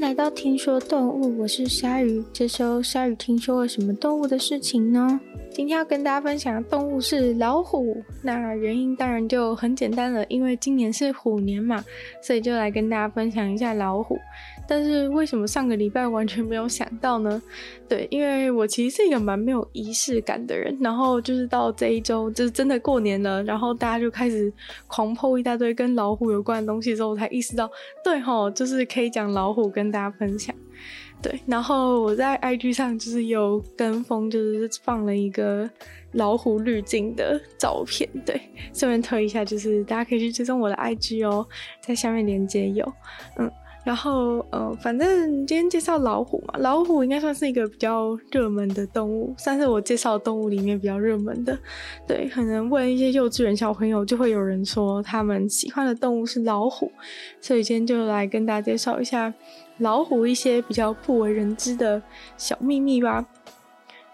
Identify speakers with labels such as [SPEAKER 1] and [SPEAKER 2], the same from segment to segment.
[SPEAKER 1] 来到听说动物，我是鲨鱼。这周鲨鱼听说了什么动物的事情呢？今天要跟大家分享的动物是老虎。那原因当然就很简单了，因为今年是虎年嘛，所以就来跟大家分享一下老虎。但是为什么上个礼拜完全没有想到呢？对，因为我其实是一个蛮没有仪式感的人。然后就是到这一周，就是真的过年了，然后大家就开始狂 po 一大堆跟老虎有关的东西之后，我才意识到，对齁，就是可以讲老虎跟大家分享。对，然后我在 IG 上就是有跟风，就是放了一个老虎滤镜的照片，对，顺便推一下，就是大家可以去追踪我的 IG 哦，在下面链接有，嗯，然后呃，反正今天介绍老虎嘛，老虎应该算是一个比较热门的动物，算是我介绍动物里面比较热门的，对，可能问一些幼稚园小朋友，就会有人说他们喜欢的动物是老虎，所以今天就来跟大家介绍一下。老虎一些比较不为人知的小秘密吧。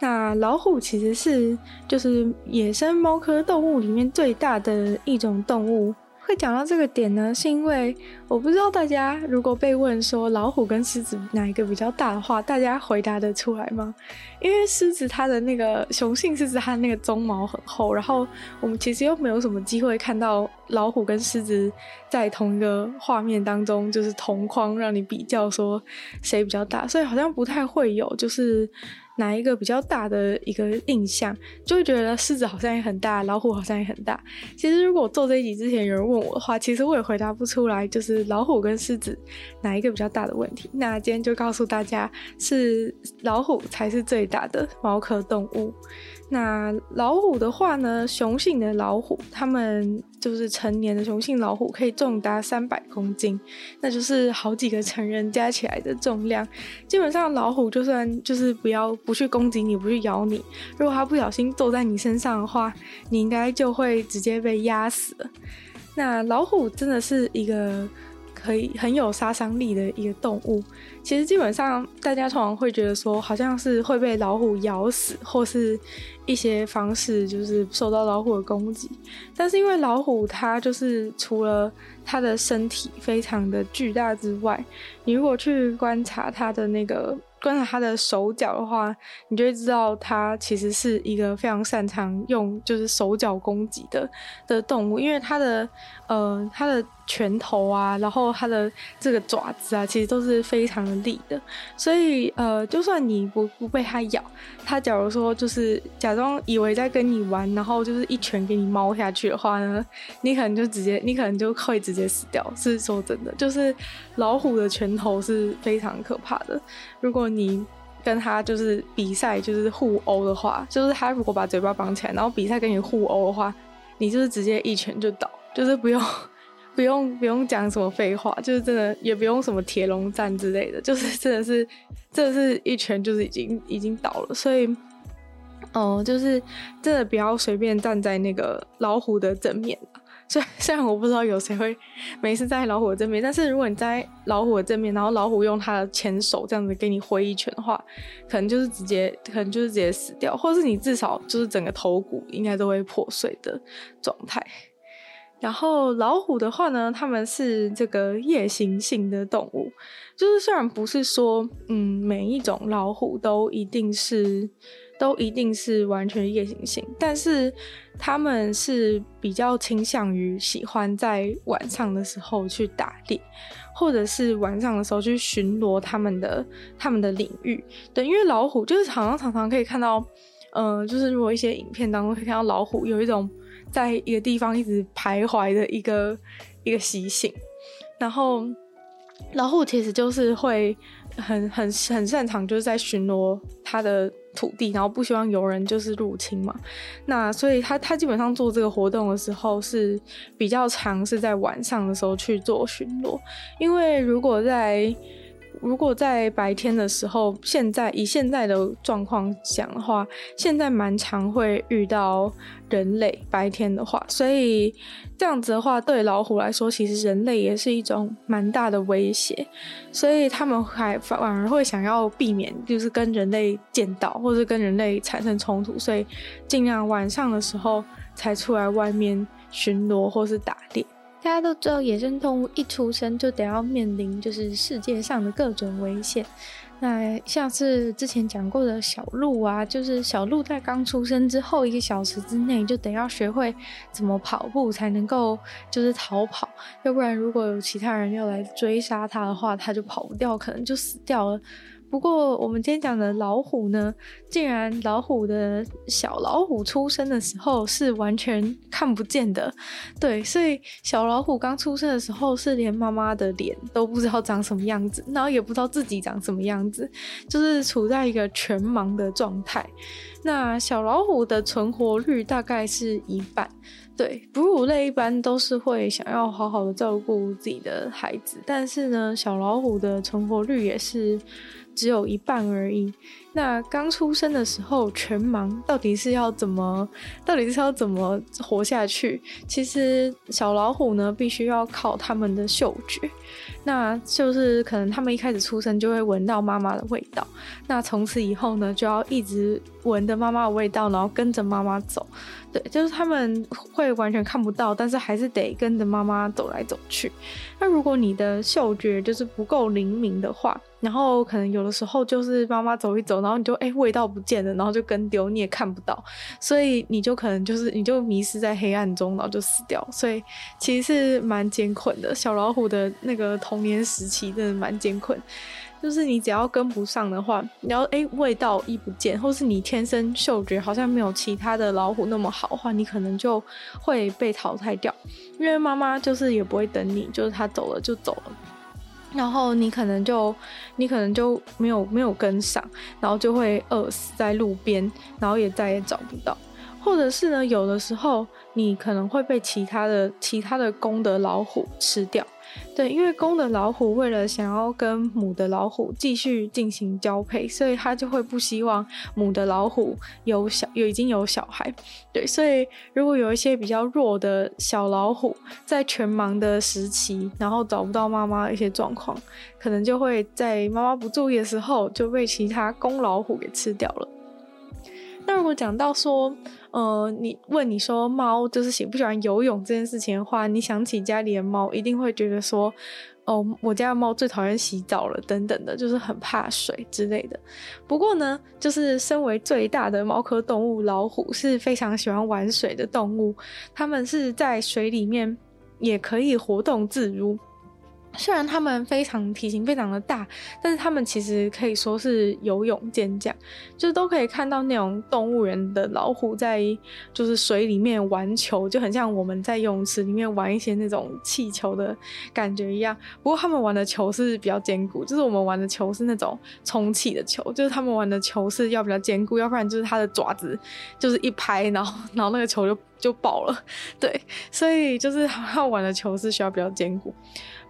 [SPEAKER 1] 那老虎其实是就是野生猫科动物里面最大的一种动物。会讲到这个点呢，是因为我不知道大家如果被问说老虎跟狮子哪一个比较大的话，大家回答得出来吗？因为狮子它的那个雄性狮子它的那个鬃毛很厚，然后我们其实又没有什么机会看到老虎跟狮子在同一个画面当中，就是同框让你比较说谁比较大，所以好像不太会有就是。哪一个比较大的一个印象，就会觉得狮子好像也很大，老虎好像也很大。其实如果做这一集之前有人问我的话，其实我也回答不出来，就是老虎跟狮子哪一个比较大的问题。那今天就告诉大家，是老虎才是最大的猫科动物。那老虎的话呢，雄性的老虎，它们就是成年的雄性老虎，可以重达三百公斤，那就是好几个成人加起来的重量。基本上老虎就算就是不要不去攻击你，不去咬你，如果它不小心坐在你身上的话，你应该就会直接被压死了。那老虎真的是一个。可以很有杀伤力的一个动物，其实基本上大家通常会觉得说，好像是会被老虎咬死，或是一些方式就是受到老虎的攻击。但是因为老虎它就是除了它的身体非常的巨大之外，你如果去观察它的那个。观察它的手脚的话，你就会知道它其实是一个非常擅长用就是手脚攻击的的动物，因为它的呃它的拳头啊，然后它的这个爪子啊，其实都是非常的利的，所以呃就算你不不被它咬，它假如说就是假装以为在跟你玩，然后就是一拳给你猫下去的话呢，你可能就直接你可能就会直接死掉。是说真的，就是老虎的拳头是非常可怕的，如果。你跟他就是比赛，就是互殴的话，就是他如果把嘴巴绑起来，然后比赛跟你互殴的话，你就是直接一拳就倒，就是不用不用不用讲什么废话，就是真的也不用什么铁笼战之类的，就是真的是真的是一拳就是已经已经倒了，所以哦、就是真的不要随便站在那个老虎的正面。虽虽然我不知道有谁会每次在老虎的正面，但是如果你在老虎的正面，然后老虎用它的前手这样子给你挥一拳的话，可能就是直接，可能就是直接死掉，或是你至少就是整个头骨应该都会破碎的状态。然后老虎的话呢，它们是这个夜行性的动物，就是虽然不是说嗯每一种老虎都一定是。都一定是完全夜行性，但是他们是比较倾向于喜欢在晚上的时候去打猎，或者是晚上的时候去巡逻他们的他们的领域。对，因为老虎就是好像常常可以看到，呃，就是如果一些影片当中可以看到老虎有一种在一个地方一直徘徊的一个一个习性，然后老虎其实就是会很很很擅长就是在巡逻它的。土地，然后不希望有人就是入侵嘛，那所以他他基本上做这个活动的时候是比较常是在晚上的时候去做巡逻，因为如果在。如果在白天的时候，现在以现在的状况讲的话，现在蛮常会遇到人类。白天的话，所以这样子的话，对老虎来说，其实人类也是一种蛮大的威胁，所以他们还反而会想要避免，就是跟人类见到，或是跟人类产生冲突，所以尽量晚上的时候才出来外面巡逻或是打猎。大家都知道，野生动物一出生就得要面临就是世界上的各种危险。那像是之前讲过的小鹿啊，就是小鹿在刚出生之后一个小时之内就得要学会怎么跑步才能够就是逃跑，要不然如果有其他人要来追杀它的话，它就跑不掉，可能就死掉了。不过，我们今天讲的老虎呢，竟然老虎的小老虎出生的时候是完全看不见的，对，所以小老虎刚出生的时候是连妈妈的脸都不知道长什么样子，然后也不知道自己长什么样子，就是处在一个全盲的状态。那小老虎的存活率大概是一半，对，哺乳类一般都是会想要好好的照顾自己的孩子，但是呢，小老虎的存活率也是。只有一半而已。那刚出生的时候全盲，到底是要怎么？到底是要怎么活下去？其实小老虎呢，必须要靠他们的嗅觉。那就是可能他们一开始出生就会闻到妈妈的味道。那从此以后呢，就要一直闻着妈妈的味道，然后跟着妈妈走。对，就是他们会完全看不到，但是还是得跟着妈妈走来走去。那如果你的嗅觉就是不够灵敏的话，然后可能有的时候就是妈妈走一走，然后你就哎味道不见了，然后就跟丢，你也看不到，所以你就可能就是你就迷失在黑暗中，然后就死掉。所以其实是蛮艰困的。小老虎的那个童年时期真的蛮艰困，就是你只要跟不上的话，然后哎味道一不见，或是你天生嗅觉好像没有其他的老虎那么好的话，你可能就会被淘汰掉，因为妈妈就是也不会等你，就是她走了就走了。然后你可能就，你可能就没有没有跟上，然后就会饿死在路边，然后也再也找不到，或者是呢，有的时候你可能会被其他的其他的公的老虎吃掉。对，因为公的老虎为了想要跟母的老虎继续进行交配，所以它就会不希望母的老虎有小有已经有小孩。对，所以如果有一些比较弱的小老虎在全盲的时期，然后找不到妈妈的一些状况，可能就会在妈妈不注意的时候就被其他公老虎给吃掉了。那如果讲到说，呃，你问你说猫就是喜不喜欢游泳这件事情的话，你想起家里的猫，一定会觉得说，哦，我家的猫最讨厌洗澡了，等等的，就是很怕水之类的。不过呢，就是身为最大的猫科动物，老虎是非常喜欢玩水的动物，它们是在水里面也可以活动自如。虽然他们非常体型非常的大，但是他们其实可以说是游泳健将，就是都可以看到那种动物园的老虎在就是水里面玩球，就很像我们在游泳池里面玩一些那种气球的感觉一样。不过他们玩的球是比较坚固，就是我们玩的球是那种充气的球，就是他们玩的球是要比较坚固，要不然就是它的爪子就是一拍，然后然后那个球就就爆了。对，所以就是他们玩的球是需要比较坚固。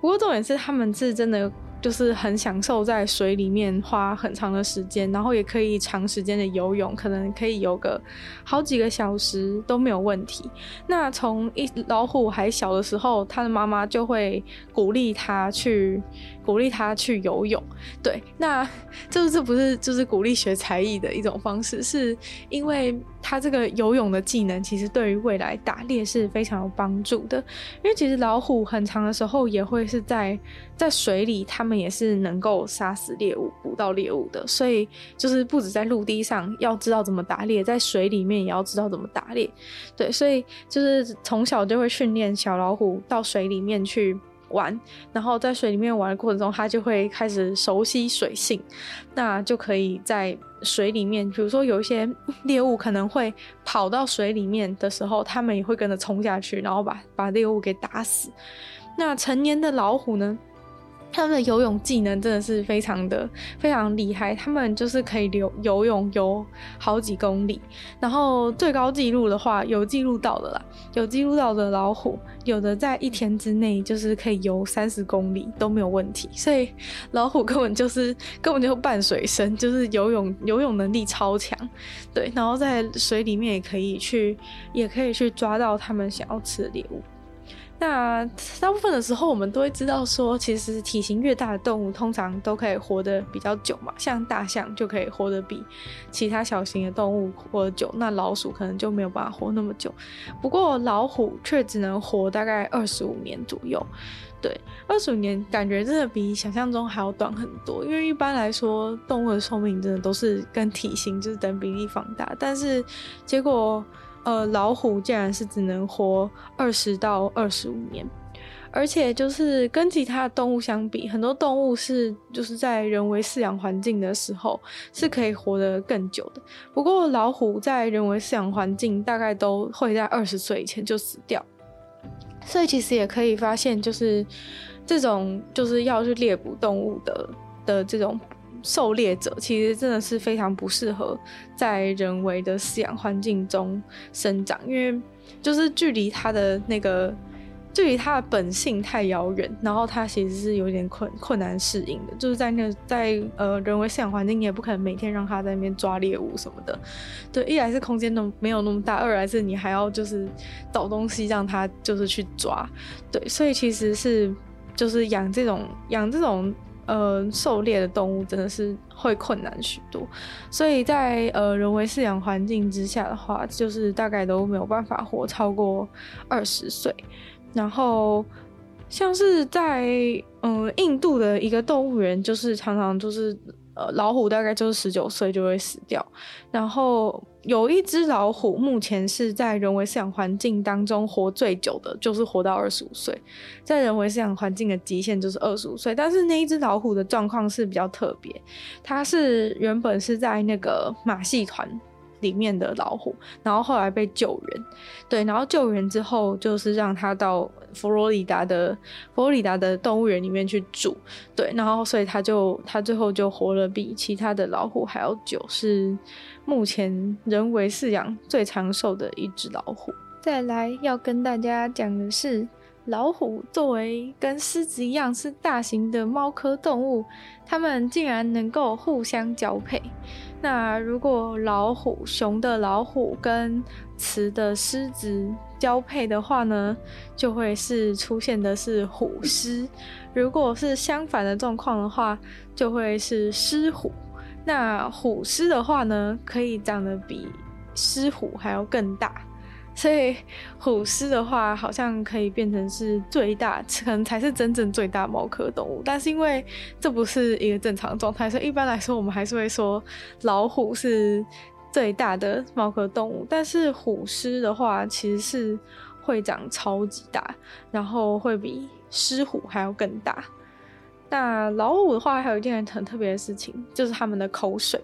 [SPEAKER 1] 不过重点是，他们是真的。就是很享受在水里面花很长的时间，然后也可以长时间的游泳，可能可以游个好几个小时都没有问题。那从一老虎还小的时候，他的妈妈就会鼓励他去鼓励他去游泳。对，那 这这不是就是鼓励学才艺的一种方式，是因为他这个游泳的技能其实对于未来打猎是非常有帮助的。因为其实老虎很长的时候也会是在在水里，他们。也是能够杀死猎物、捕到猎物的，所以就是不止在陆地上要知道怎么打猎，在水里面也要知道怎么打猎。对，所以就是从小就会训练小老虎到水里面去玩，然后在水里面玩的过程中，它就会开始熟悉水性，那就可以在水里面，比如说有一些 猎物可能会跑到水里面的时候，它们也会跟着冲下去，然后把把猎物给打死。那成年的老虎呢？他们的游泳技能真的是非常的非常厉害，他们就是可以游游泳游好几公里，然后最高纪录的话有记录到的啦，有记录到的老虎，有的在一天之内就是可以游三十公里都没有问题，所以老虎根本就是根本就半水生，就是游泳游泳能力超强，对，然后在水里面也可以去也可以去抓到他们想要吃的猎物。那大部分的时候，我们都会知道说，其实体型越大的动物，通常都可以活得比较久嘛。像大象就可以活得比其他小型的动物活得久，那老鼠可能就没有办法活那么久。不过老虎却只能活大概二十五年左右。对，二十五年感觉真的比想象中还要短很多。因为一般来说，动物的寿命真的都是跟体型就是等比例放大，但是结果。呃，老虎竟然是只能活二十到二十五年，而且就是跟其他的动物相比，很多动物是就是在人为饲养环境的时候是可以活得更久的。不过老虎在人为饲养环境大概都会在二十岁以前就死掉，所以其实也可以发现，就是这种就是要去猎捕动物的的这种。狩猎者其实真的是非常不适合在人为的饲养环境中生长，因为就是距离它的那个距离它的本性太遥远，然后它其实是有点困困难适应的。就是在那在呃人为饲养环境，你也不可能每天让它在那边抓猎物什么的。对，一来是空间都没有那么大，二来是你还要就是找东西让它就是去抓。对，所以其实是就是养这种养这种。呃，狩猎的动物真的是会困难许多，所以在呃人为饲养环境之下的话，就是大概都没有办法活超过二十岁。然后像是在嗯、印度的一个动物园，就是常常就是。老虎大概就是十九岁就会死掉，然后有一只老虎目前是在人为饲养环境当中活最久的，就是活到二十五岁，在人为饲养环境的极限就是二十五岁，但是那一只老虎的状况是比较特别，它是原本是在那个马戏团。里面的老虎，然后后来被救援，对，然后救援之后就是让他到佛罗里达的佛罗里达的动物园里面去住，对，然后所以他就他最后就活了比其他的老虎还要久，是目前人为饲养最长寿的一只老虎。再来要跟大家讲的是，老虎作为跟狮子一样是大型的猫科动物，它们竟然能够互相交配。那如果老虎，熊的老虎跟雌的狮子交配的话呢，就会是出现的是虎狮；如果是相反的状况的话，就会是狮虎。那虎狮的话呢，可以长得比狮虎还要更大。所以虎狮的话，好像可以变成是最大，可能才是真正最大猫科动物。但是因为这不是一个正常状态，所以一般来说，我们还是会说老虎是最大的猫科动物。但是虎狮的话，其实是会长超级大，然后会比狮虎还要更大。那老虎的话，还有一件很特别的事情，就是它们的口水。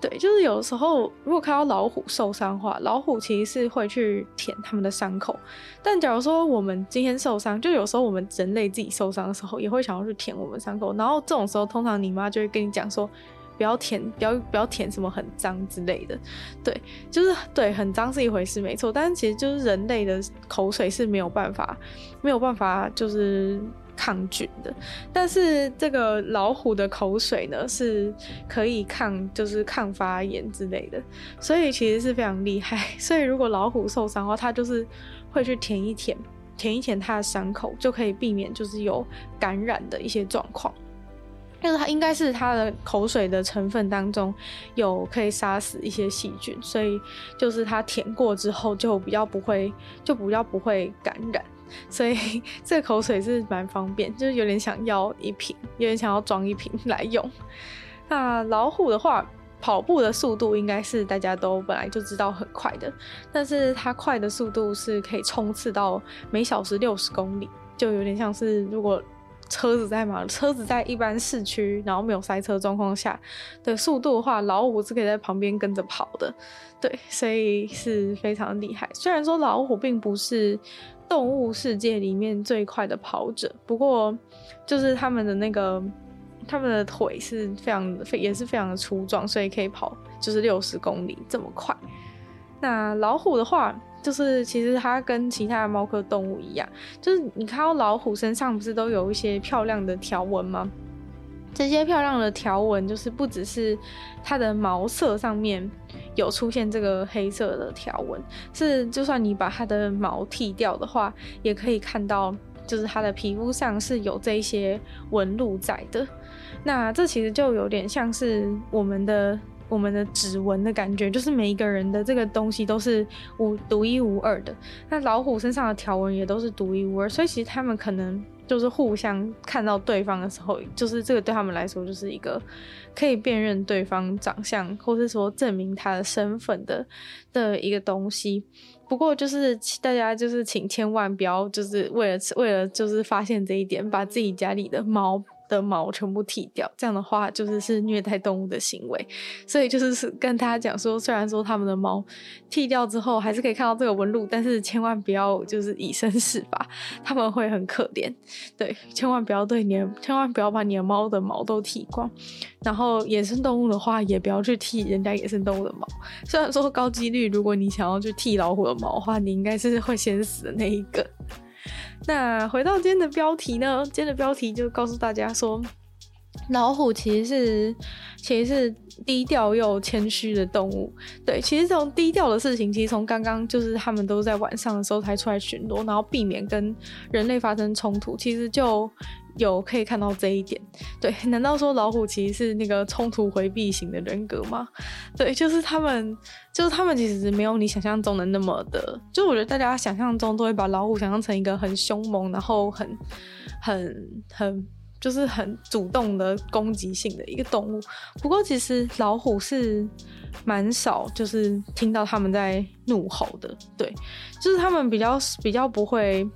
[SPEAKER 1] 对，就是有时候如果看到老虎受伤的话，老虎其实是会去舔它们的伤口。但假如说我们今天受伤，就有时候我们人类自己受伤的时候，也会想要去舔我们伤口。然后这种时候，通常你妈就会跟你讲说，不要舔，不要不要舔什么很脏之类的。对，就是对，很脏是一回事，没错。但是其实就是人类的口水是没有办法，没有办法，就是。抗菌的，但是这个老虎的口水呢，是可以抗，就是抗发炎之类的，所以其实是非常厉害。所以如果老虎受伤的话，它就是会去舔一舔，舔一舔它的伤口，就可以避免就是有感染的一些状况。但是它应该是它的口水的成分当中有可以杀死一些细菌，所以就是它舔过之后就比较不会，就比较不会感染。所以这个口水是蛮方便，就是有点想要一瓶，有点想要装一瓶来用。那老虎的话，跑步的速度应该是大家都本来就知道很快的，但是它快的速度是可以冲刺到每小时六十公里，就有点像是如果车子在马，车子在一般市区，然后没有塞车状况下的速度的话，老虎是可以在旁边跟着跑的。对，所以是非常厉害。虽然说老虎并不是。动物世界里面最快的跑者，不过就是他们的那个，他们的腿是非常非也是非常的粗壮，所以可以跑就是六十公里这么快。那老虎的话，就是其实它跟其他的猫科动物一样，就是你看到老虎身上不是都有一些漂亮的条纹吗？这些漂亮的条纹，就是不只是它的毛色上面有出现这个黑色的条纹，是就算你把它的毛剃掉的话，也可以看到，就是它的皮肤上是有这些纹路在的。那这其实就有点像是我们的。我们的指纹的感觉，就是每一个人的这个东西都是无独一无二的。那老虎身上的条纹也都是独一无二，所以其实他们可能就是互相看到对方的时候，就是这个对他们来说就是一个可以辨认对方长相，或是说证明他的身份的的一个东西。不过就是大家就是请千万不要就是为了为了就是发现这一点，把自己家里的猫。的毛全部剃掉，这样的话就是是虐待动物的行为，所以就是是跟大家讲说，虽然说他们的毛剃掉之后还是可以看到这个纹路，但是千万不要就是以身试法，他们会很可怜。对，千万不要对你的，千万不要把你的猫的毛都剃光。然后野生动物的话，也不要去剃人家野生动物的毛。虽然说高几率，如果你想要去剃老虎的毛的话，你应该是会先死的那一个。那回到今天的标题呢？今天的标题就告诉大家说，老虎其实是其实是低调又谦虚的动物。对，其实这种低调的事情，其实从刚刚就是他们都在晚上的时候才出来巡逻，然后避免跟人类发生冲突，其实就。有可以看到这一点，对？难道说老虎其实是那个冲突回避型的人格吗？对，就是他们，就是他们其实没有你想象中的那么的，就我觉得大家想象中都会把老虎想象成一个很凶猛，然后很、很、很，就是很主动的攻击性的一个动物。不过其实老虎是蛮少，就是听到他们在怒吼的，对，就是他们比较比较不会。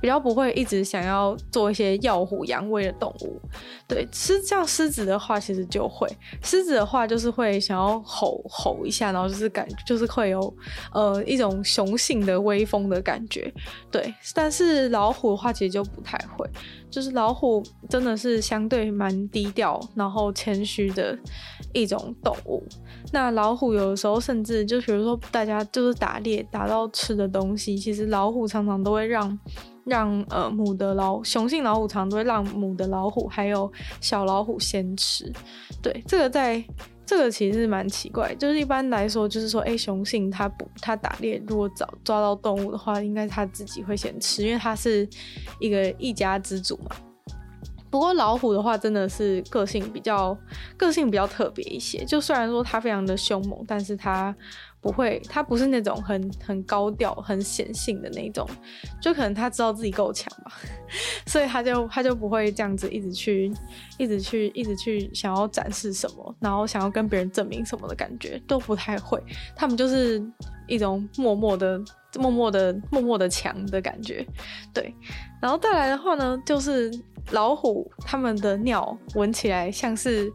[SPEAKER 1] 比较不会一直想要做一些耀武扬威的动物，对，狮像狮子的话，其实就会，狮子的话就是会想要吼吼一下，然后就是感就是会有呃一种雄性的威风的感觉，对，但是老虎的话其实就不太会，就是老虎真的是相对蛮低调，然后谦虚的一种动物。那老虎有的时候甚至就比如说大家就是打猎打到吃的东西，其实老虎常常都会让。让呃母的老雄性老虎常都会让母的老虎还有小老虎先吃，对，这个在这个其实是蛮奇怪，就是一般来说就是说，哎，雄性它不它打猎如果找抓到动物的话，应该它自己会先吃，因为它是一个一家之主嘛。不过老虎的话真的是个性比较个性比较特别一些，就虽然说它非常的凶猛，但是它。不会，他不是那种很很高调、很显性的那种，就可能他知道自己够强吧，所以他就他就不会这样子一直去、一直去、一直去想要展示什么，然后想要跟别人证明什么的感觉都不太会。他们就是一种默默的、默默的、默默的强的感觉，对。然后再来的话呢，就是老虎他们的尿闻起来像是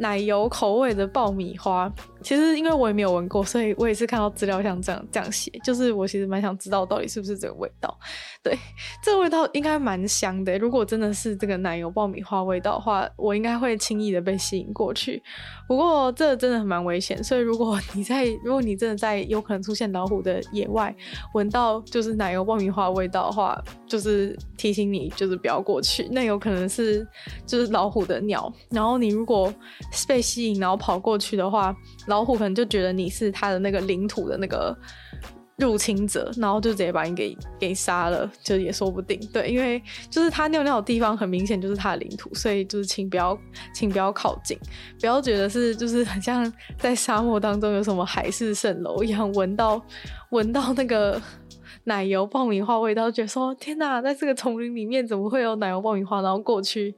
[SPEAKER 1] 奶油口味的爆米花。其实因为我也没有闻过，所以我也是看到资料像这样这样写，就是我其实蛮想知道到底是不是这个味道。对，这个味道应该蛮香的。如果真的是这个奶油爆米花味道的话，我应该会轻易的被吸引过去。不过这真的很蛮危险，所以如果你在，如果你真的在有可能出现老虎的野外，闻到就是奶油爆米花味道的话，就是提醒你就是不要过去，那有可能是就是老虎的尿。然后你如果被吸引然后跑过去的话，老虎可能就觉得你是他的那个领土的那个入侵者，然后就直接把你给给杀了，就也说不定。对，因为就是他尿尿的地方很明显就是他的领土，所以就是请不要，请不要靠近，不要觉得是就是很像在沙漠当中有什么海市蜃楼一样，闻到闻到那个奶油爆米花味道，觉得说天哪，在这个丛林里面怎么会有奶油爆米花？然后过去。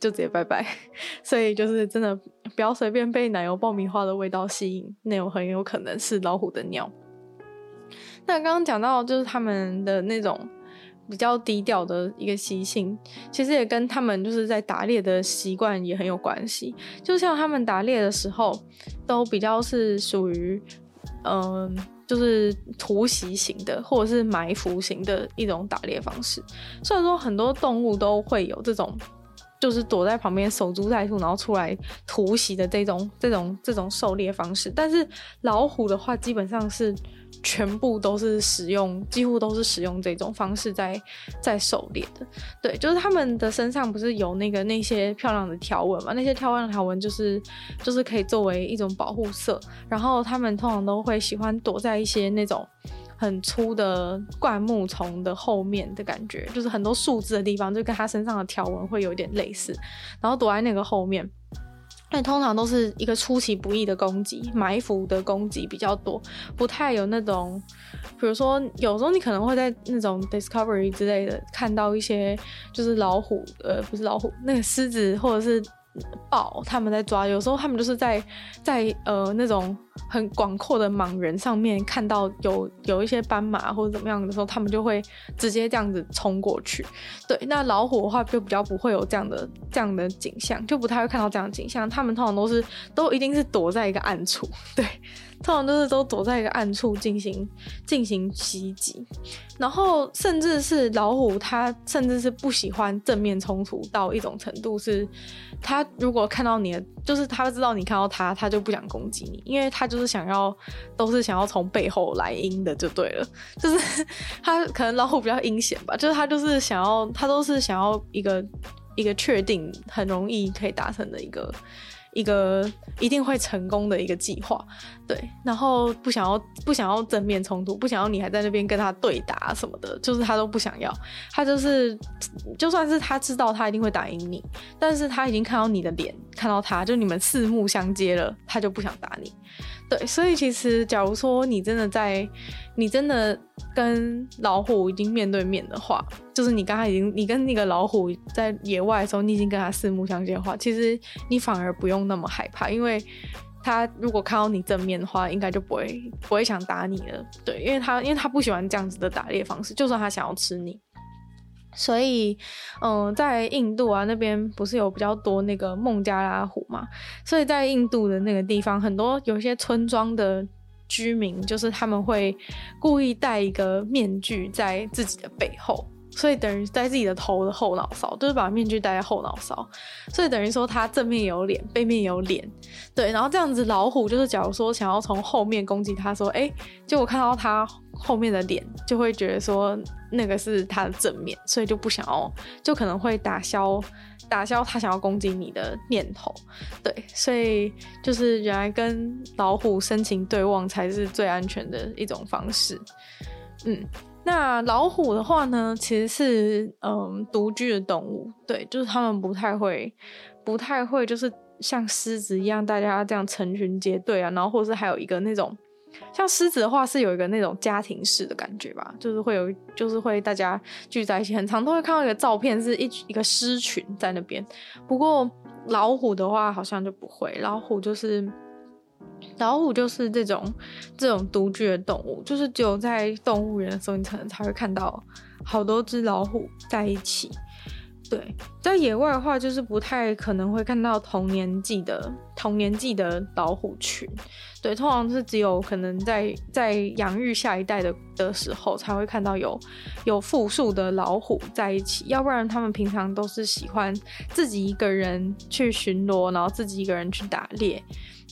[SPEAKER 1] 就直接拜拜，所以就是真的不要随便被奶油爆米花的味道吸引，那有很有可能是老虎的尿。那刚刚讲到就是他们的那种比较低调的一个习性，其实也跟他们就是在打猎的习惯也很有关系。就像他们打猎的时候，都比较是属于嗯，就是突袭型的，或者是埋伏型的一种打猎方式。虽然说很多动物都会有这种。就是躲在旁边守株待兔，然后出来突袭的这种这种这种狩猎方式。但是老虎的话，基本上是全部都是使用，几乎都是使用这种方式在在狩猎的。对，就是他们的身上不是有那个那些漂亮的条纹嘛？那些漂亮的条纹就是就是可以作为一种保护色。然后他们通常都会喜欢躲在一些那种。很粗的灌木丛的后面的感觉，就是很多树枝的地方，就跟它身上的条纹会有点类似。然后躲在那个后面，那通常都是一个出其不意的攻击，埋伏的攻击比较多，不太有那种，比如说有时候你可能会在那种 Discovery 之类的看到一些，就是老虎，呃，不是老虎，那个狮子或者是。豹他们在抓，有时候他们就是在在呃那种很广阔的莽原上面看到有有一些斑马或者怎么样的时候，他们就会直接这样子冲过去。对，那老虎的话就比较不会有这样的这样的景象，就不太会看到这样的景象。他们通常都是都一定是躲在一个暗处，对。通常都是都躲在一个暗处进行进行袭击，然后甚至是老虎，它甚至是不喜欢正面冲突到一种程度，是它如果看到你的，就是它知道你看到它，它就不想攻击你，因为它就是想要都是想要从背后来阴的就对了，就是 他可能老虎比较阴险吧，就是他就是想要他都是想要一个一个确定很容易可以达成的一个。一个一定会成功的一个计划，对，然后不想要不想要正面冲突，不想要你还在那边跟他对打什么的，就是他都不想要，他就是就算是他知道他一定会打赢你，但是他已经看到你的脸，看到他就你们四目相接了，他就不想打你。对，所以其实，假如说你真的在，你真的跟老虎已经面对面的话，就是你刚才已经，你跟那个老虎在野外的时候，你已经跟他四目相接的话，其实你反而不用那么害怕，因为他如果看到你正面的话，应该就不会不会想打你了。对，因为他因为他不喜欢这样子的打猎方式，就算他想要吃你。所以，嗯、在印度啊那边不是有比较多那个孟加拉虎嘛？所以在印度的那个地方，很多有些村庄的居民，就是他们会故意戴一个面具在自己的背后。所以等于在自己的头的后脑勺，就是把面具戴在后脑勺，所以等于说他正面有脸，背面有脸，对，然后这样子老虎就是假如说想要从后面攻击他，说，哎，结果看到他后面的脸，就会觉得说那个是他的正面，所以就不想要，就可能会打消打消他想要攻击你的念头，对，所以就是原来跟老虎深情对望才是最安全的一种方式，嗯。那老虎的话呢，其实是嗯独居的动物，对，就是他们不太会，不太会，就是像狮子一样，大家这样成群结队啊，然后或者是还有一个那种，像狮子的话是有一个那种家庭式的感觉吧，就是会有，就是会大家聚在一起，很常都会看到一个照片，是一一个狮群在那边。不过老虎的话好像就不会，老虎就是。老虎就是这种这种独居的动物，就是只有在动物园的时候，你才能才会看到好多只老虎在一起。对，在野外的话，就是不太可能会看到同年纪的同年纪的老虎群。对，通常是只有可能在在养育下一代的的时候，才会看到有有复数的老虎在一起。要不然，他们平常都是喜欢自己一个人去巡逻，然后自己一个人去打猎。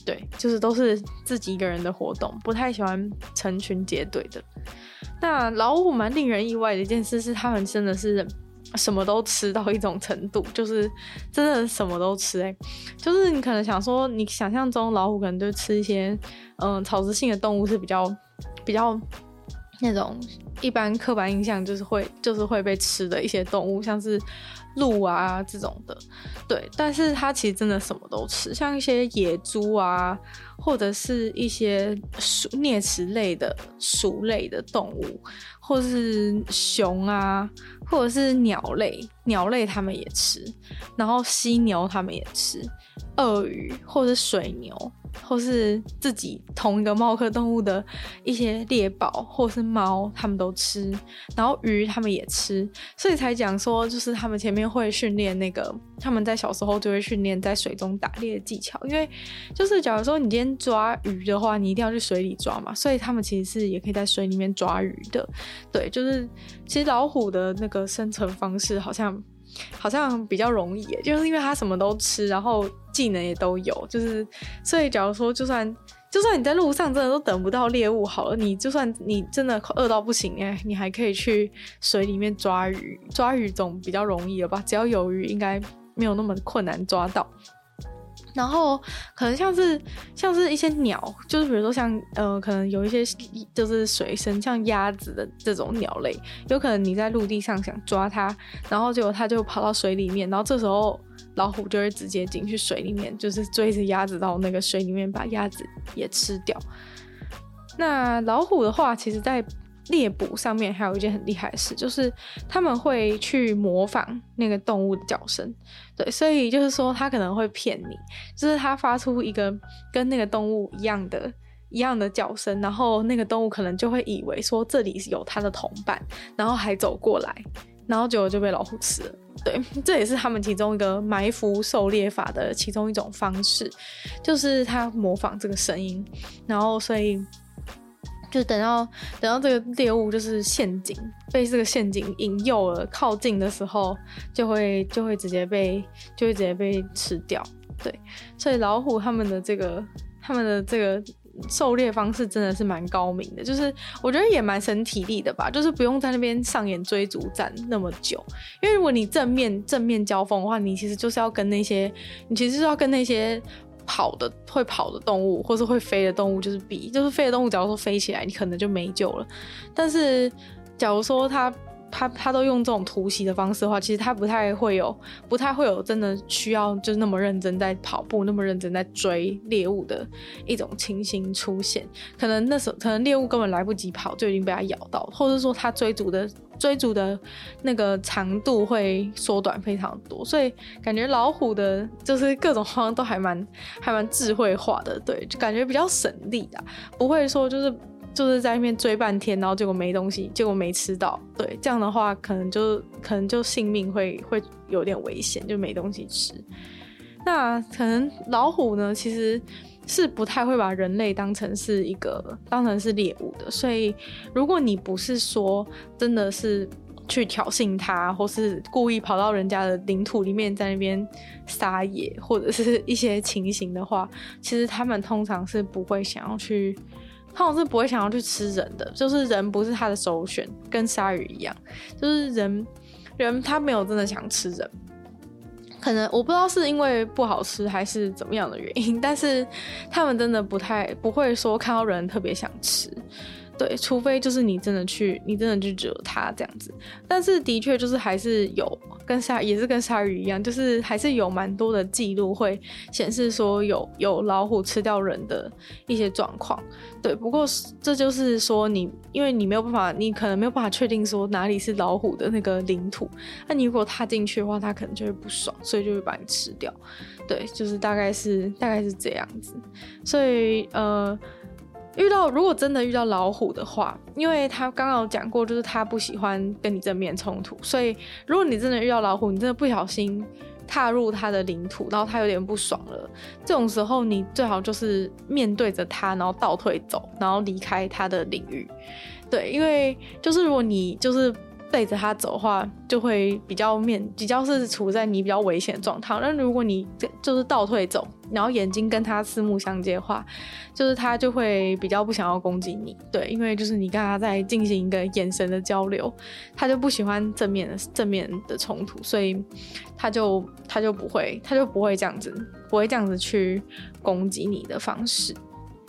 [SPEAKER 1] 对，就是都是自己一个人的活动，不太喜欢成群结队的。那老虎蛮令人意外的一件事是，他们真的是什么都吃到一种程度，就是真的什么都吃。哎，就是你可能想说，你想象中老虎可能就吃一些，嗯，草食性的动物是比较比较那种一般刻板印象就是会就是会被吃的一些动物，像是。鹿啊这种的，对，但是它其实真的什么都吃，像一些野猪啊，或者是一些鼠啮齿类的鼠类的动物，或是熊啊，或者是鸟类，鸟类它们也吃，然后犀牛它们也吃，鳄鱼或者水牛。或是自己同一个猫科动物的一些猎豹，或是猫，他们都吃，然后鱼他们也吃，所以才讲说，就是他们前面会训练那个，他们在小时候就会训练在水中打猎的技巧，因为就是假如说你今天抓鱼的话，你一定要去水里抓嘛，所以他们其实是也可以在水里面抓鱼的，对，就是其实老虎的那个生存方式好像。好像比较容易，就是因为它什么都吃，然后技能也都有，就是所以假如说就算就算你在路上真的都等不到猎物好了，你就算你真的饿到不行哎，你还可以去水里面抓鱼，抓鱼总比较容易了吧？只要有鱼，应该没有那么困难抓到。然后可能像是像是一些鸟，就是比如说像呃，可能有一些就是水生，像鸭子的这种鸟类，有可能你在陆地上想抓它，然后结果它就跑到水里面，然后这时候老虎就会直接进去水里面，就是追着鸭子到那个水里面把鸭子也吃掉。那老虎的话，其实在猎捕上面还有一件很厉害的事，就是他们会去模仿那个动物的叫声，对，所以就是说他可能会骗你，就是他发出一个跟那个动物一样的、一样的叫声，然后那个动物可能就会以为说这里有它的同伴，然后还走过来，然后结果就被老虎吃了。对，这也是他们其中一个埋伏狩猎法的其中一种方式，就是他模仿这个声音，然后所以。就等到等到这个猎物就是陷阱，被这个陷阱引诱了靠近的时候，就会就会直接被就会直接被吃掉。对，所以老虎他们的这个他们的这个狩猎方式真的是蛮高明的，就是我觉得也蛮省体力的吧，就是不用在那边上演追逐战那么久。因为如果你正面正面交锋的话，你其实就是要跟那些你其实是要跟那些。跑的会跑的动物，或是会飞的动物，就是比就是飞的动物，假如说飞起来，你可能就没救了。但是，假如说它。他他都用这种突袭的方式的话，其实他不太会有，不太会有真的需要就是那么认真在跑步，那么认真在追猎物的一种情形出现。可能那时候，可能猎物根本来不及跑，就已经被他咬到，或者说他追逐的追逐的那个长度会缩短非常多。所以感觉老虎的就是各种方都还蛮还蛮智慧化的，对，就感觉比较省力啊，不会说就是。就是在那边追半天，然后结果没东西，结果没吃到。对，这样的话可能就可能就性命会会有点危险，就没东西吃。那可能老虎呢，其实是不太会把人类当成是一个当成是猎物的。所以如果你不是说真的是去挑衅它，或是故意跑到人家的领土里面在那边撒野，或者是 一些情形的话，其实他们通常是不会想要去。他总是不会想要去吃人的，就是人不是他的首选，跟鲨鱼一样，就是人人他没有真的想吃人，可能我不知道是因为不好吃还是怎么样的原因，但是他们真的不太不会说看到人特别想吃。对，除非就是你真的去，你真的去惹它这样子。但是的确就是还是有跟鲨也是跟鲨鱼一样，就是还是有蛮多的记录会显示说有有老虎吃掉人的一些状况。对，不过这就是说你因为你没有办法，你可能没有办法确定说哪里是老虎的那个领土。那你如果踏进去的话，它可能就会不爽，所以就会把你吃掉。对，就是大概是大概是这样子。所以呃。遇到如果真的遇到老虎的话，因为他刚刚有讲过，就是他不喜欢跟你正面冲突，所以如果你真的遇到老虎，你真的不小心踏入他的领土，然后他有点不爽了，这种时候你最好就是面对着他，然后倒退走，然后离开他的领域。对，因为就是如果你就是。背着他走的话，就会比较面比较是处在你比较危险的状态。那如果你就是倒退走，然后眼睛跟他四目相接的话，就是他就会比较不想要攻击你。对，因为就是你跟他在进行一个眼神的交流，他就不喜欢正面的正面的冲突，所以他就他就不会他就不会这样子，不会这样子去攻击你的方式。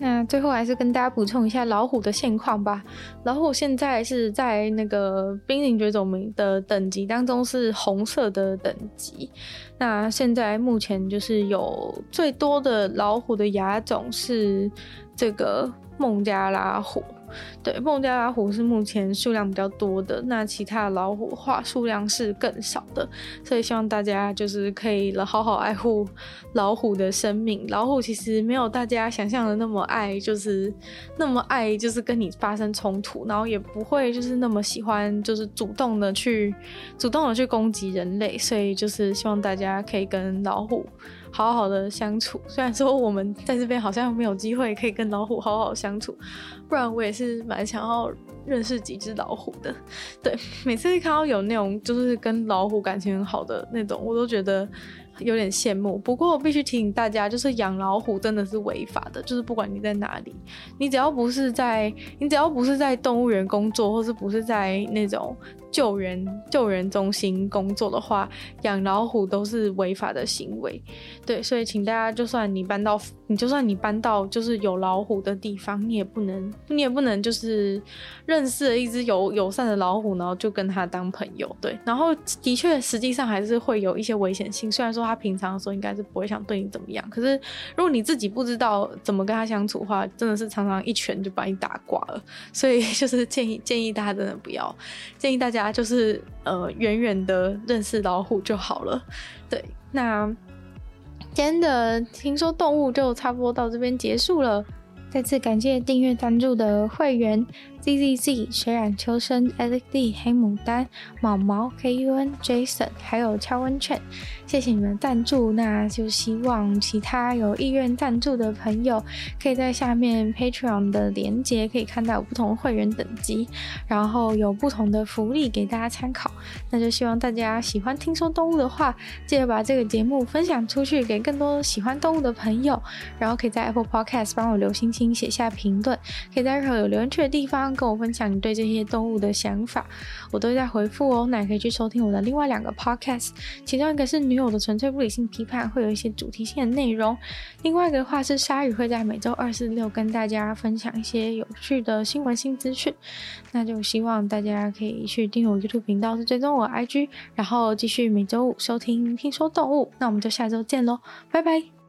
[SPEAKER 1] 那最后还是跟大家补充一下老虎的现况吧。老虎现在是在那个濒临绝种的等级当中是红色的等级。那现在目前就是有最多的老虎的亚种是这个孟加拉虎。对，孟加拉虎是目前数量比较多的，那其他老虎话数量是更少的，所以希望大家就是可以了好好爱护老虎的生命。老虎其实没有大家想象的那么爱，就是那么爱，就是跟你发生冲突，然后也不会就是那么喜欢，就是主动的去主动的去攻击人类，所以就是希望大家可以跟老虎。好好的相处，虽然说我们在这边好像没有机会可以跟老虎好好相处，不然我也是蛮想要认识几只老虎的。对，每次看到有那种就是跟老虎感情很好的那种，我都觉得。有点羡慕，不过我必须提醒大家，就是养老虎真的是违法的。就是不管你在哪里，你只要不是在，你只要不是在动物园工作，或是不是在那种。救援救援中心工作的话，养老虎都是违法的行为。对，所以请大家，就算你搬到你就算你搬到就是有老虎的地方，你也不能你也不能就是认识了一只友友善的老虎，然后就跟他当朋友。对，然后的确实际上还是会有一些危险性。虽然说说他平常的时候应该是不会想对你怎么样，可是如果你自己不知道怎么跟他相处的话，真的是常常一拳就把你打挂了。所以就是建议建议大家真的不要，建议大家。就是呃，远远的认识老虎就好了。对，那今天的听说动物就差不多到这边结束了。再次感谢订阅赞助的会员。Z Z Z、水染秋生、Alex D、黑牡丹、毛毛、K U N、Jason，还有敲温泉，谢谢你们赞助。那就希望其他有意愿赞助的朋友，可以在下面 Patreon 的连接可以看到不同会员等级，然后有不同的福利给大家参考。那就希望大家喜欢听说动物的话，记得把这个节目分享出去给更多喜欢动物的朋友，然后可以在 Apple Podcast 帮我留星星、写下评论，可以在任何有留言区的地方。跟我分享你对这些动物的想法，我都在回复哦。那也可以去收听我的另外两个 podcast，其中一个是女友的纯粹不理性批判，会有一些主题性的内容；另外一个的话是鲨鱼，会在每周二、四、六跟大家分享一些有趣的新闻新资讯。那就希望大家可以去订阅我 YouTube 频道，是追踪我 IG，然后继续每周五收听听说动物。那我们就下周见喽，拜拜。